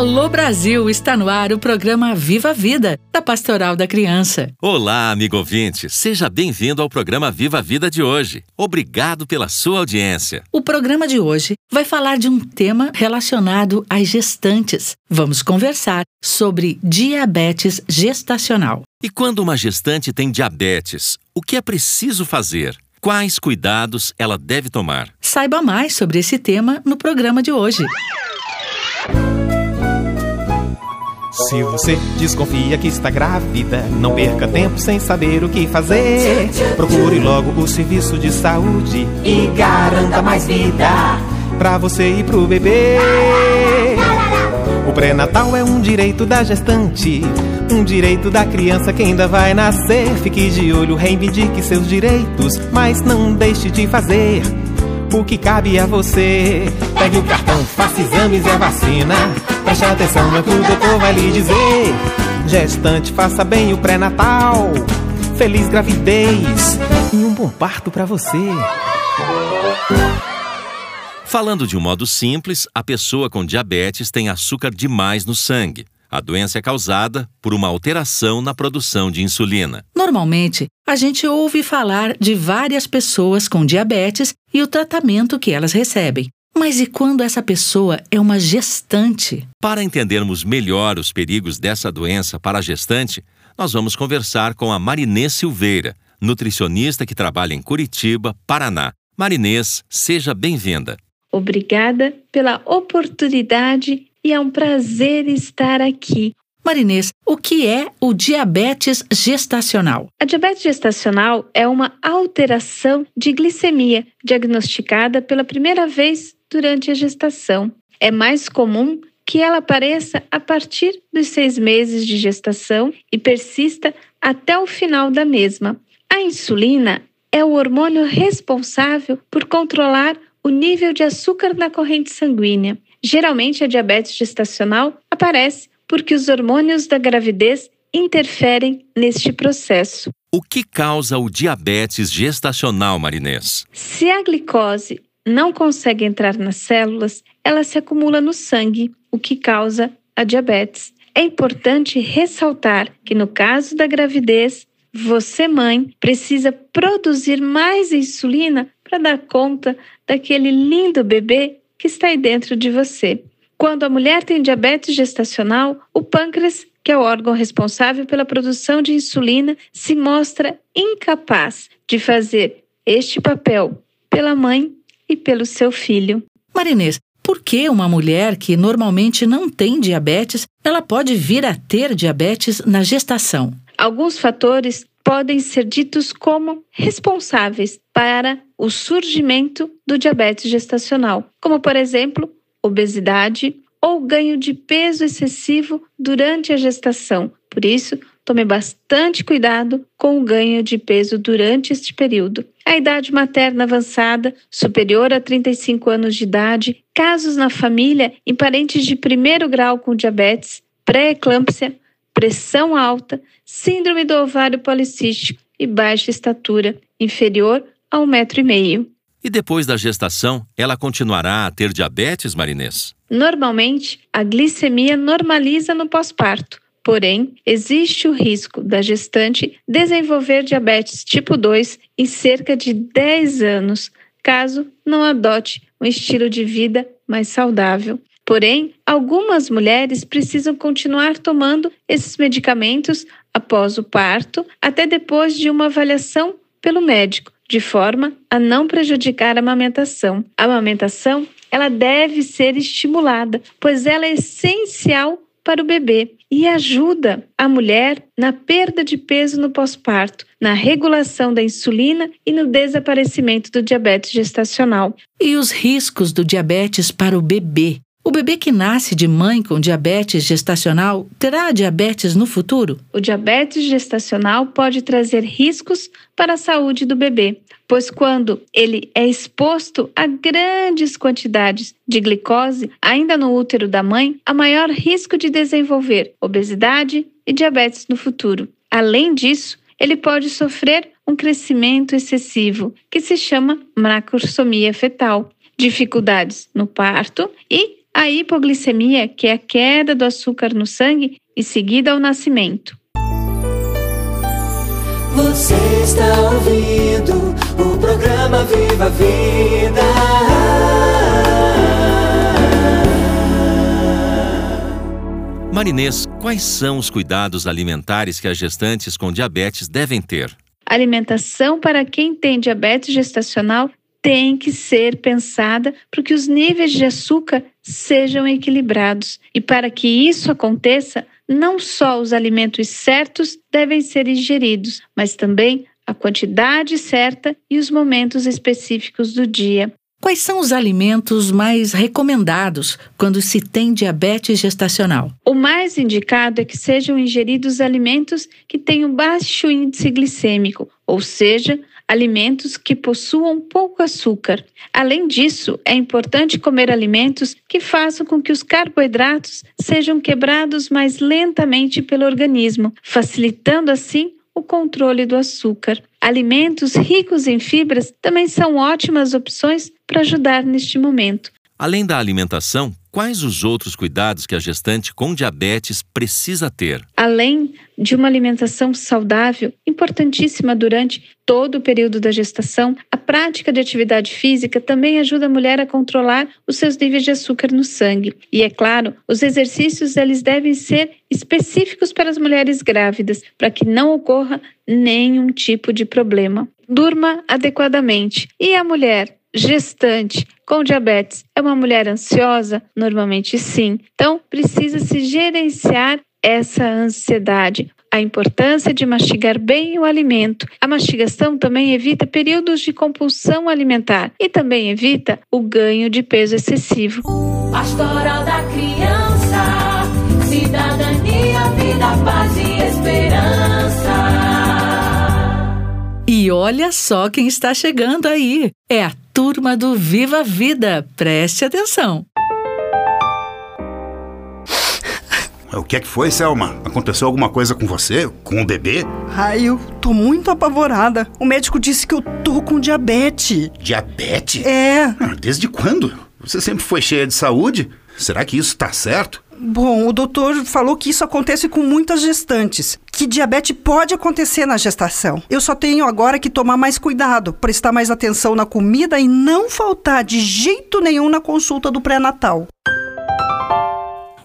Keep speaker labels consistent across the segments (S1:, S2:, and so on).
S1: Alô Brasil, está no ar o programa Viva a Vida, da Pastoral da Criança.
S2: Olá, amigo ouvinte, seja bem-vindo ao programa Viva a Vida de hoje. Obrigado pela sua audiência.
S1: O programa de hoje vai falar de um tema relacionado às gestantes. Vamos conversar sobre diabetes gestacional.
S2: E quando uma gestante tem diabetes, o que é preciso fazer? Quais cuidados ela deve tomar?
S1: Saiba mais sobre esse tema no programa de hoje.
S3: Se você desconfia que está grávida, não perca tempo sem saber o que fazer. Procure logo o serviço de saúde
S4: e garanta mais vida
S3: para você e pro bebê. O pré-natal é um direito da gestante, um direito da criança que ainda vai nascer. Fique de olho, reivindique seus direitos, mas não deixe de fazer o que cabe a você. Pegue o cartão, faça exames e a vacina. Preste atenção no que o doutor vai lhe dizer. Gestante, faça bem o pré-natal. Feliz gravidez e um bom parto para você.
S2: Falando de um modo simples, a pessoa com diabetes tem açúcar demais no sangue. A doença é causada por uma alteração na produção de insulina.
S1: Normalmente, a gente ouve falar de várias pessoas com diabetes e o tratamento que elas recebem. Mas e quando essa pessoa é uma gestante?
S2: Para entendermos melhor os perigos dessa doença para a gestante, nós vamos conversar com a Marinês Silveira, nutricionista que trabalha em Curitiba, Paraná. Marinês, seja bem-vinda.
S5: Obrigada pela oportunidade e é um prazer estar aqui.
S1: Marinês, o que é o diabetes gestacional?
S5: A diabetes gestacional é uma alteração de glicemia diagnosticada pela primeira vez durante a gestação. É mais comum que ela apareça a partir dos seis meses de gestação e persista até o final da mesma. A insulina é o hormônio responsável por controlar o nível de açúcar na corrente sanguínea. Geralmente, a diabetes gestacional aparece porque os hormônios da gravidez interferem neste processo.
S2: O que causa o diabetes gestacional, Marinês?
S5: Se a glicose não consegue entrar nas células, ela se acumula no sangue, o que causa a diabetes. É importante ressaltar que no caso da gravidez, você, mãe, precisa produzir mais insulina para dar conta daquele lindo bebê que está aí dentro de você. Quando a mulher tem diabetes gestacional, o pâncreas, que é o órgão responsável pela produção de insulina, se mostra incapaz de fazer este papel pela mãe e pelo seu filho.
S1: Marinês, por que uma mulher que normalmente não tem diabetes, ela pode vir a ter diabetes na gestação?
S5: Alguns fatores podem ser ditos como responsáveis para o surgimento do diabetes gestacional, como, por exemplo, obesidade ou ganho de peso excessivo durante a gestação. Por isso, tome bastante cuidado com o ganho de peso durante este período. A idade materna avançada, superior a 35 anos de idade, casos na família em parentes de primeiro grau com diabetes, pré-eclâmpsia, pressão alta, síndrome do ovário policístico e baixa estatura, inferior a um metro e
S2: depois da gestação, ela continuará a ter diabetes, Marinês?
S5: Normalmente, a glicemia normaliza no pós-parto, Porém, existe o risco da gestante desenvolver diabetes tipo 2 em cerca de 10 anos, caso não adote um estilo de vida mais saudável. Porém, algumas mulheres precisam continuar tomando esses medicamentos após o parto, até depois de uma avaliação pelo médico, de forma a não prejudicar a amamentação. A amamentação, ela deve ser estimulada, pois ela é essencial para o bebê e ajuda a mulher na perda de peso no pós-parto, na regulação da insulina e no desaparecimento do diabetes gestacional.
S1: E os riscos do diabetes para o bebê? O bebê que nasce de mãe com diabetes gestacional terá diabetes no futuro?
S5: O diabetes gestacional pode trazer riscos para a saúde do bebê, pois quando ele é exposto a grandes quantidades de glicose ainda no útero da mãe, há maior risco de desenvolver obesidade e diabetes no futuro. Além disso, ele pode sofrer um crescimento excessivo, que se chama macrosomia fetal, dificuldades no parto e a hipoglicemia, que é a queda do açúcar no sangue e seguida ao nascimento.
S4: Você está ouvindo o programa Viva a Vida.
S2: Marinês, quais são os cuidados alimentares que as gestantes com diabetes devem ter?
S5: alimentação para quem tem diabetes gestacional tem que ser pensada para que os níveis de açúcar sejam equilibrados. E para que isso aconteça, não só os alimentos certos devem ser ingeridos, mas também a quantidade certa e os momentos específicos do dia.
S1: Quais são os alimentos mais recomendados quando se tem diabetes gestacional?
S5: O mais indicado é que sejam ingeridos alimentos que tenham baixo índice glicêmico, ou seja, alimentos que possuam pouco açúcar. Além disso, é importante comer alimentos que façam com que os carboidratos sejam quebrados mais lentamente pelo organismo, facilitando assim o controle do açúcar. Alimentos ricos em fibras também são ótimas opções para ajudar neste momento.
S2: Além da alimentação, quais os outros cuidados que a gestante com diabetes precisa ter?
S5: Além de uma alimentação saudável, importantíssima durante todo o período da gestação, a prática de atividade física também ajuda a mulher a controlar os seus níveis de açúcar no sangue. E é claro, os exercícios eles devem ser específicos para as mulheres grávidas, para que não ocorra nenhum tipo de problema. Durma adequadamente. E a mulher gestante com diabetes é uma mulher ansiosa? Normalmente sim. Então, precisa se gerenciar essa ansiedade. A importância de mastigar bem o alimento. A mastigação também evita períodos de compulsão alimentar e também evita o ganho de peso excessivo.
S4: Pastoral da Criança, Cidadania, Vida, Paz E
S1: olha só quem está chegando aí. É a turma do Viva Vida. Preste atenção.
S6: O que é que foi, Selma? Aconteceu alguma coisa com você? Com o bebê?
S7: Ai, eu tô muito apavorada. O médico disse que eu tô com diabetes.
S6: Diabetes?
S7: É.
S6: Ah, desde quando? Você sempre foi cheia de saúde? Será que isso tá certo?
S7: Bom, o doutor falou que isso acontece com muitas gestantes, que diabetes pode acontecer na gestação. Eu só tenho agora que tomar mais cuidado, prestar mais atenção na comida e não faltar de jeito nenhum na consulta do pré-natal.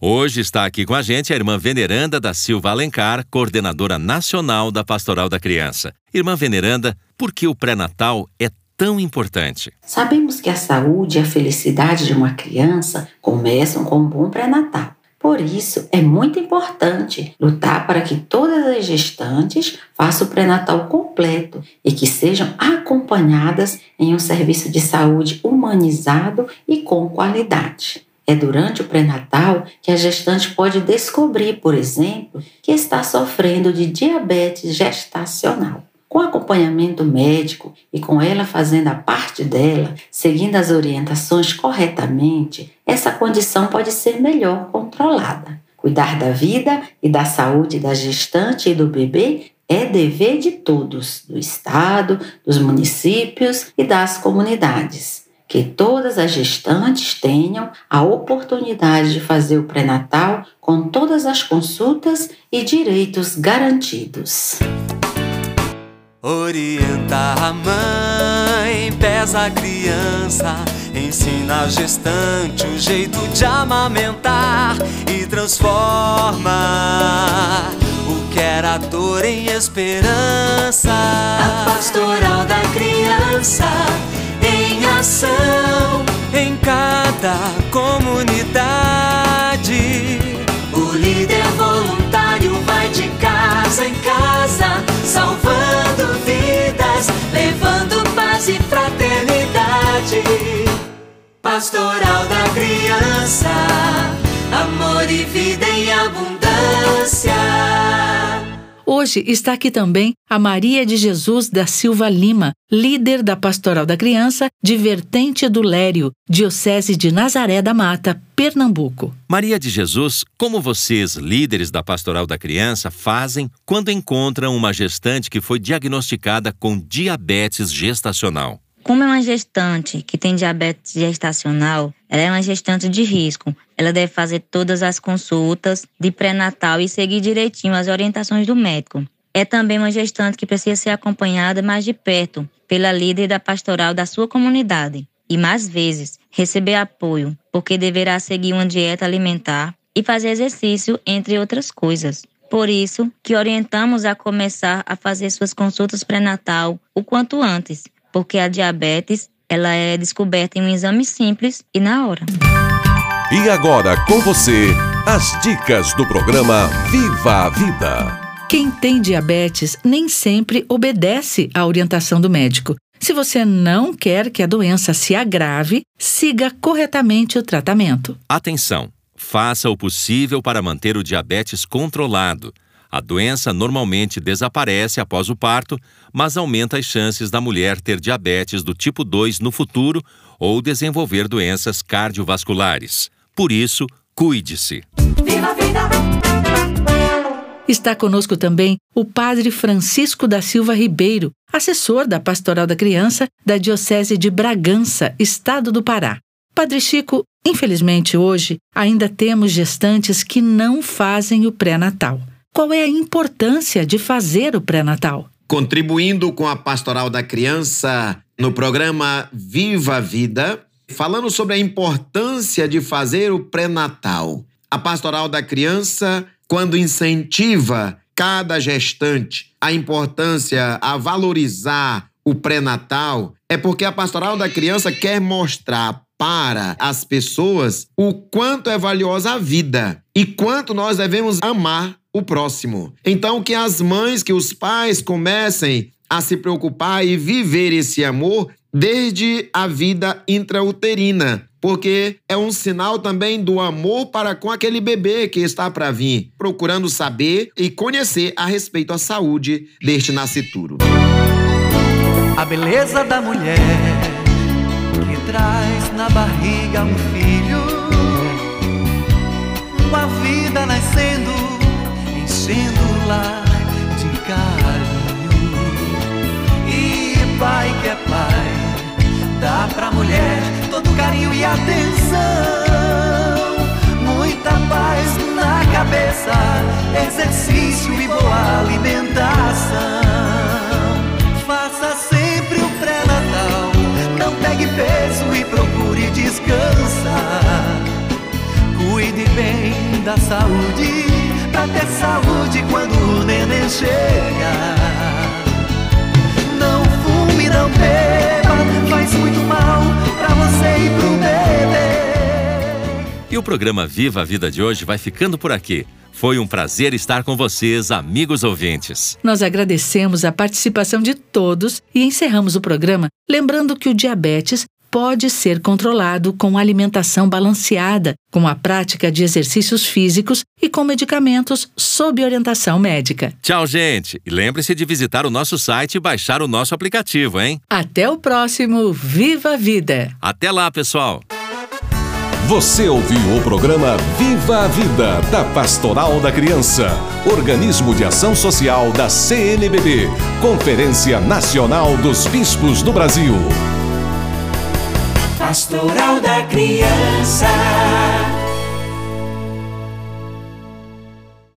S2: Hoje está aqui com a gente a irmã Veneranda da Silva Alencar, coordenadora nacional da Pastoral da Criança. Irmã Veneranda, por que o pré-natal é tão importante?
S8: Sabemos que a saúde e a felicidade de uma criança começam com um bom pré-natal. Por isso, é muito importante lutar para que todas as gestantes façam o pré-natal completo e que sejam acompanhadas em um serviço de saúde humanizado e com qualidade. É durante o pré-natal que a gestante pode descobrir, por exemplo, que está sofrendo de diabetes gestacional. Com acompanhamento médico e com ela fazendo a parte dela, seguindo as orientações corretamente, essa condição pode ser melhor controlada. Cuidar da vida e da saúde da gestante e do bebê é dever de todos, do Estado, dos municípios e das comunidades. que todas as gestantes tenham a oportunidade de fazer o pré-natal com todas as consultas e direitos garantidos.
S4: Orienta a mãe, pesa a criança, ensina a gestante o jeito de amamentar e transforma o que era dor em esperança. A pastoral da criança em ação em cada comunidade. O líder voluntário vai de casa em casa, levando paz e fraternidade. Pastoral da criança, amor e vida em abundância.
S1: Hoje está aqui também a Maria de Jesus da Silva Lima, líder da Pastoral da Criança de Vertente do Lério, Diocese de Nazaré da Mata, Pernambuco.
S2: Maria de Jesus, como vocês, líderes da Pastoral da Criança, fazem quando encontram uma gestante que foi diagnosticada com diabetes gestacional?
S9: Como é uma gestante que tem diabetes gestacional, ela é uma gestante de risco. Ela deve fazer todas as consultas de pré-natal e seguir direitinho as orientações do médico. É também uma gestante que precisa ser acompanhada mais de perto pela líder da pastoral da sua comunidade e mais vezes receber apoio, porque deverá seguir uma dieta alimentar e fazer exercício, entre outras coisas. Por isso que orientamos a começar a fazer suas consultas pré-natal o quanto antes, porque a diabetes ela é descoberta em um exame simples e na hora.
S10: E agora com você, as dicas do programa Viva a Vida.
S1: Quem tem diabetes nem sempre obedece à orientação do médico. Se você não quer que a doença se agrave, siga corretamente o tratamento.
S2: Atenção! Faça o possível para manter o diabetes controlado. A doença normalmente desaparece após o parto, mas aumenta as chances da mulher ter diabetes do tipo 2 no futuro ou desenvolver doenças cardiovasculares. Por isso, cuide-se.
S1: Está conosco também o Padre Francisco da Silva Ribeiro, assessor da Pastoral da Criança da Diocese de Bragança, Estado do Pará. Padre Chico, infelizmente hoje ainda temos gestantes que não fazem o pré-natal. Qual é a importância de fazer o pré-natal?
S11: Contribuindo com a Pastoral da Criança no programa Viva a Vida, falando sobre a importância de fazer o pré-natal. A Pastoral da Criança, quando incentiva cada gestante a importância a valorizar o pré-natal, é porque a Pastoral da Criança quer mostrar para as pessoas o quanto é valiosa a vida e quanto nós devemos amar o próximo. Então, que as mães, que os pais comecem a se preocupar e viver esse amor desde a vida intrauterina, porque é um sinal também do amor para com aquele bebê que está para vir, procurando saber e conhecer a respeito da saúde deste nascituro.
S4: A beleza da mulher que traz na barriga um filho, uma vida nascendo, enchendo o lar de carinho. E pai que é pai, dá pra mulher todo carinho e atenção, muita paz na cabeça, exercício e boa alimentação. Faça sempre o pré-natal, não pegue peso e procure descansar. Cuide bem da saúde, pra ter saúde quando o neném chegar. Não fume, não beba, faz muito mal pra você e pro bebê.
S2: E o programa Viva a Vida de hoje vai ficando por aqui. Foi um prazer estar com vocês, amigos ouvintes.
S1: Nós agradecemos a participação de todos e encerramos o programa lembrando que o diabetes pode ser controlado com alimentação balanceada, com a prática de exercícios físicos e com medicamentos sob orientação médica.
S2: Tchau, gente! E lembre-se de visitar o nosso site e baixar o nosso aplicativo, hein?
S1: Até o próximo Viva a Vida!
S2: Até lá, pessoal!
S10: Você ouviu o programa Viva a Vida, da Pastoral da Criança, organismo de ação social da CNBB, Conferência Nacional dos Bispos do Brasil.
S4: Pastoral da Criança